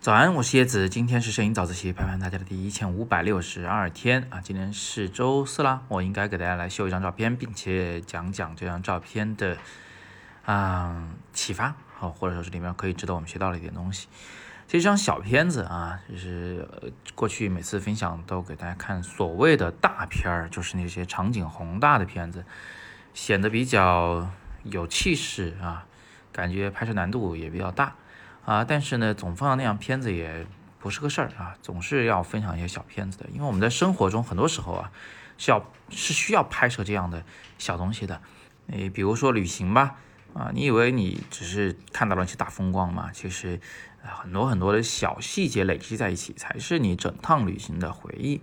早安，我是叶子，今天是摄影早自习陪伴大家的第一千五百六十二天啊，今天是周四啦，我应该给大家来秀一张照片，并且讲讲这张照片的啊启发，好，或者说是里面可以值得我们学到的一点东西。这张小片子啊，就是过去每次分享都给大家看所谓的大片儿，就是那些场景宏大的片子，显得比较有气势啊，感觉拍摄难度也比较大。啊，但是呢，总放那样片子也不是个事儿啊，总是要分享一些小片子的，因为我们在生活中很多时候啊，是要是需要拍摄这样的小东西的。诶，比如说旅行吧，啊，你以为你只是看到了一些大风光吗？其实，很多很多的小细节累积在一起，才是你整趟旅行的回忆。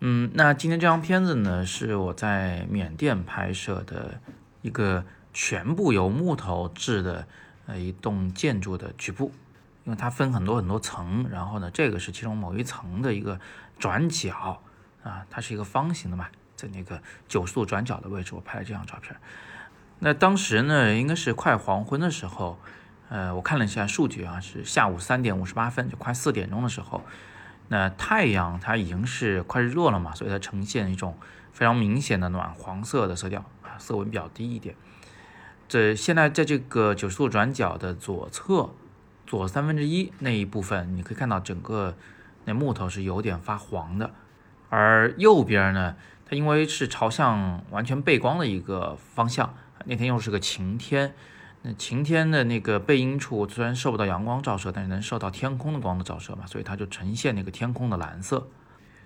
嗯，那今天这张片子呢，是我在缅甸拍摄的一个全部由木头制的。呃，一栋建筑的局部，因为它分很多很多层，然后呢，这个是其中某一层的一个转角啊，它是一个方形的嘛，在那个九十度转角的位置，我拍了这张照片。那当时呢，应该是快黄昏的时候，呃，我看了一下数据啊，是下午三点五十八分，就快四点钟的时候，那太阳它已经是快日落了嘛，所以它呈现一种非常明显的暖黄色的色调，色温比较低一点。这现在在这个九十度转角的左侧，左三分之一那一部分，你可以看到整个那木头是有点发黄的，而右边呢，它因为是朝向完全背光的一个方向，那天又是个晴天，那晴天的那个背阴处虽然受不到阳光照射，但是能受到天空的光的照射嘛，所以它就呈现那个天空的蓝色。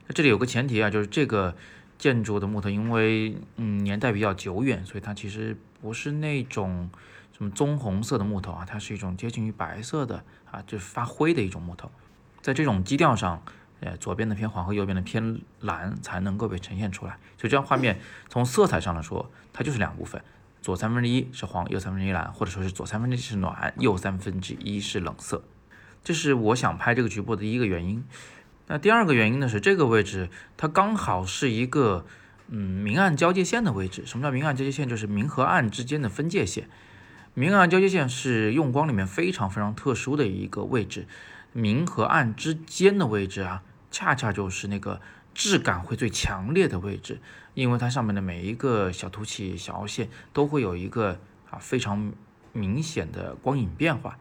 那这里有个前提啊，就是这个。建筑的木头，因为嗯年代比较久远，所以它其实不是那种什么棕红色的木头啊，它是一种接近于白色的啊，就是发灰的一种木头。在这种基调上，呃，左边的偏黄和右边的偏蓝才能够被呈现出来。所以这张画面从色彩上来说，它就是两部分，左三分之一是黄，右三分之一蓝，或者说是左三分之一是暖，右三分之一是冷色。这是我想拍这个局部的第一个原因。那第二个原因呢是这个位置，它刚好是一个嗯明暗交界线的位置。什么叫明暗交界线？就是明和暗之间的分界线。明暗交界线是用光里面非常非常特殊的一个位置。明和暗之间的位置啊，恰恰就是那个质感会最强烈的位置，因为它上面的每一个小凸起、小凹陷都会有一个啊非常明显的光影变化，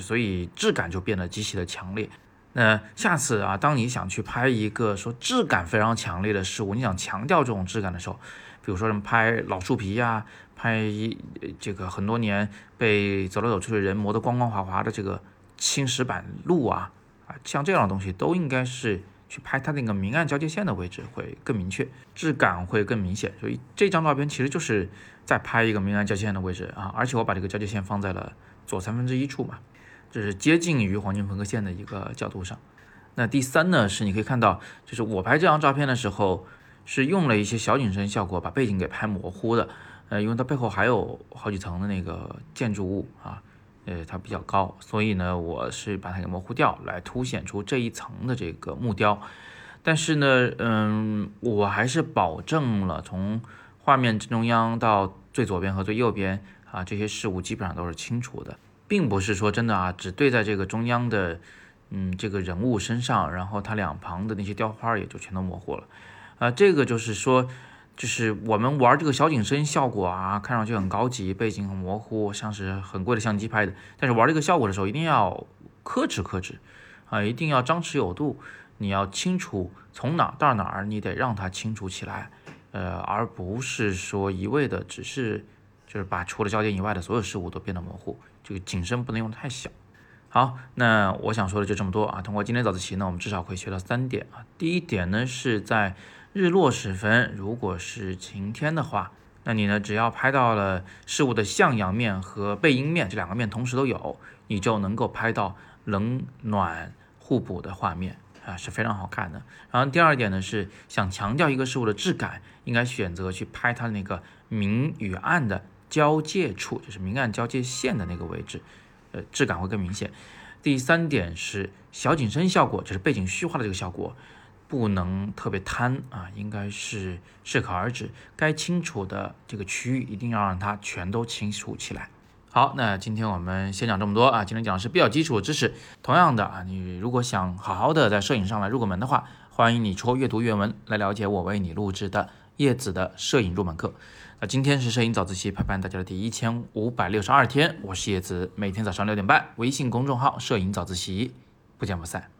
所以质感就变得极其的强烈。那下次啊，当你想去拍一个说质感非常强烈的事物，你想强调这种质感的时候，比如说什么拍老树皮呀，拍一这个很多年被走来走去的人磨得光光滑滑的这个青石板路啊，啊，像这样的东西都应该是去拍它那个明暗交界线的位置会更明确，质感会更明显。所以这张照片其实就是在拍一个明暗交界线的位置啊，而且我把这个交界线放在了左三分之一处嘛。这是接近于黄金分割线的一个角度上。那第三呢，是你可以看到，就是我拍这张照片的时候，是用了一些小景深效果，把背景给拍模糊的。呃，因为它背后还有好几层的那个建筑物啊，呃，它比较高，所以呢，我是把它给模糊掉，来凸显出这一层的这个木雕。但是呢，嗯，我还是保证了从画面正中央到最左边和最右边啊，这些事物基本上都是清楚的。并不是说真的啊，只对在这个中央的，嗯，这个人物身上，然后它两旁的那些雕花也就全都模糊了，啊，这个就是说，就是我们玩这个小景深效果啊，看上去很高级，背景很模糊，像是很贵的相机拍的，但是玩这个效果的时候一定要克制克制，啊，一定要张弛有度，你要清楚从哪到哪儿，你得让它清楚起来，呃，而不是说一味的只是就是把除了焦点以外的所有事物都变得模糊。这个景深不能用太小。好，那我想说的就这么多啊。通过今天早自习呢，我们至少可以学到三点啊。第一点呢，是在日落时分，如果是晴天的话，那你呢只要拍到了事物的向阳面和背阴面这两个面同时都有，你就能够拍到冷暖互补的画面啊，是非常好看的。然后第二点呢，是想强调一个事物的质感，应该选择去拍它那个明与暗的。交界处就是明暗交界线的那个位置，呃，质感会更明显。第三点是小景深效果，就是背景虚化的这个效果，不能特别贪啊，应该是适可而止。该清楚的这个区域一定要让它全都清楚起来。好，那今天我们先讲这么多啊。今天讲的是比较基础知识。同样的啊，你如果想好好的在摄影上来入个门的话，欢迎你戳阅读原文来了解我为你录制的叶子的摄影入门课。那今天是摄影早自习陪伴大家的第一千五百六十二天，我是叶子，每天早上六点半，微信公众号“摄影早自习”，不见不散。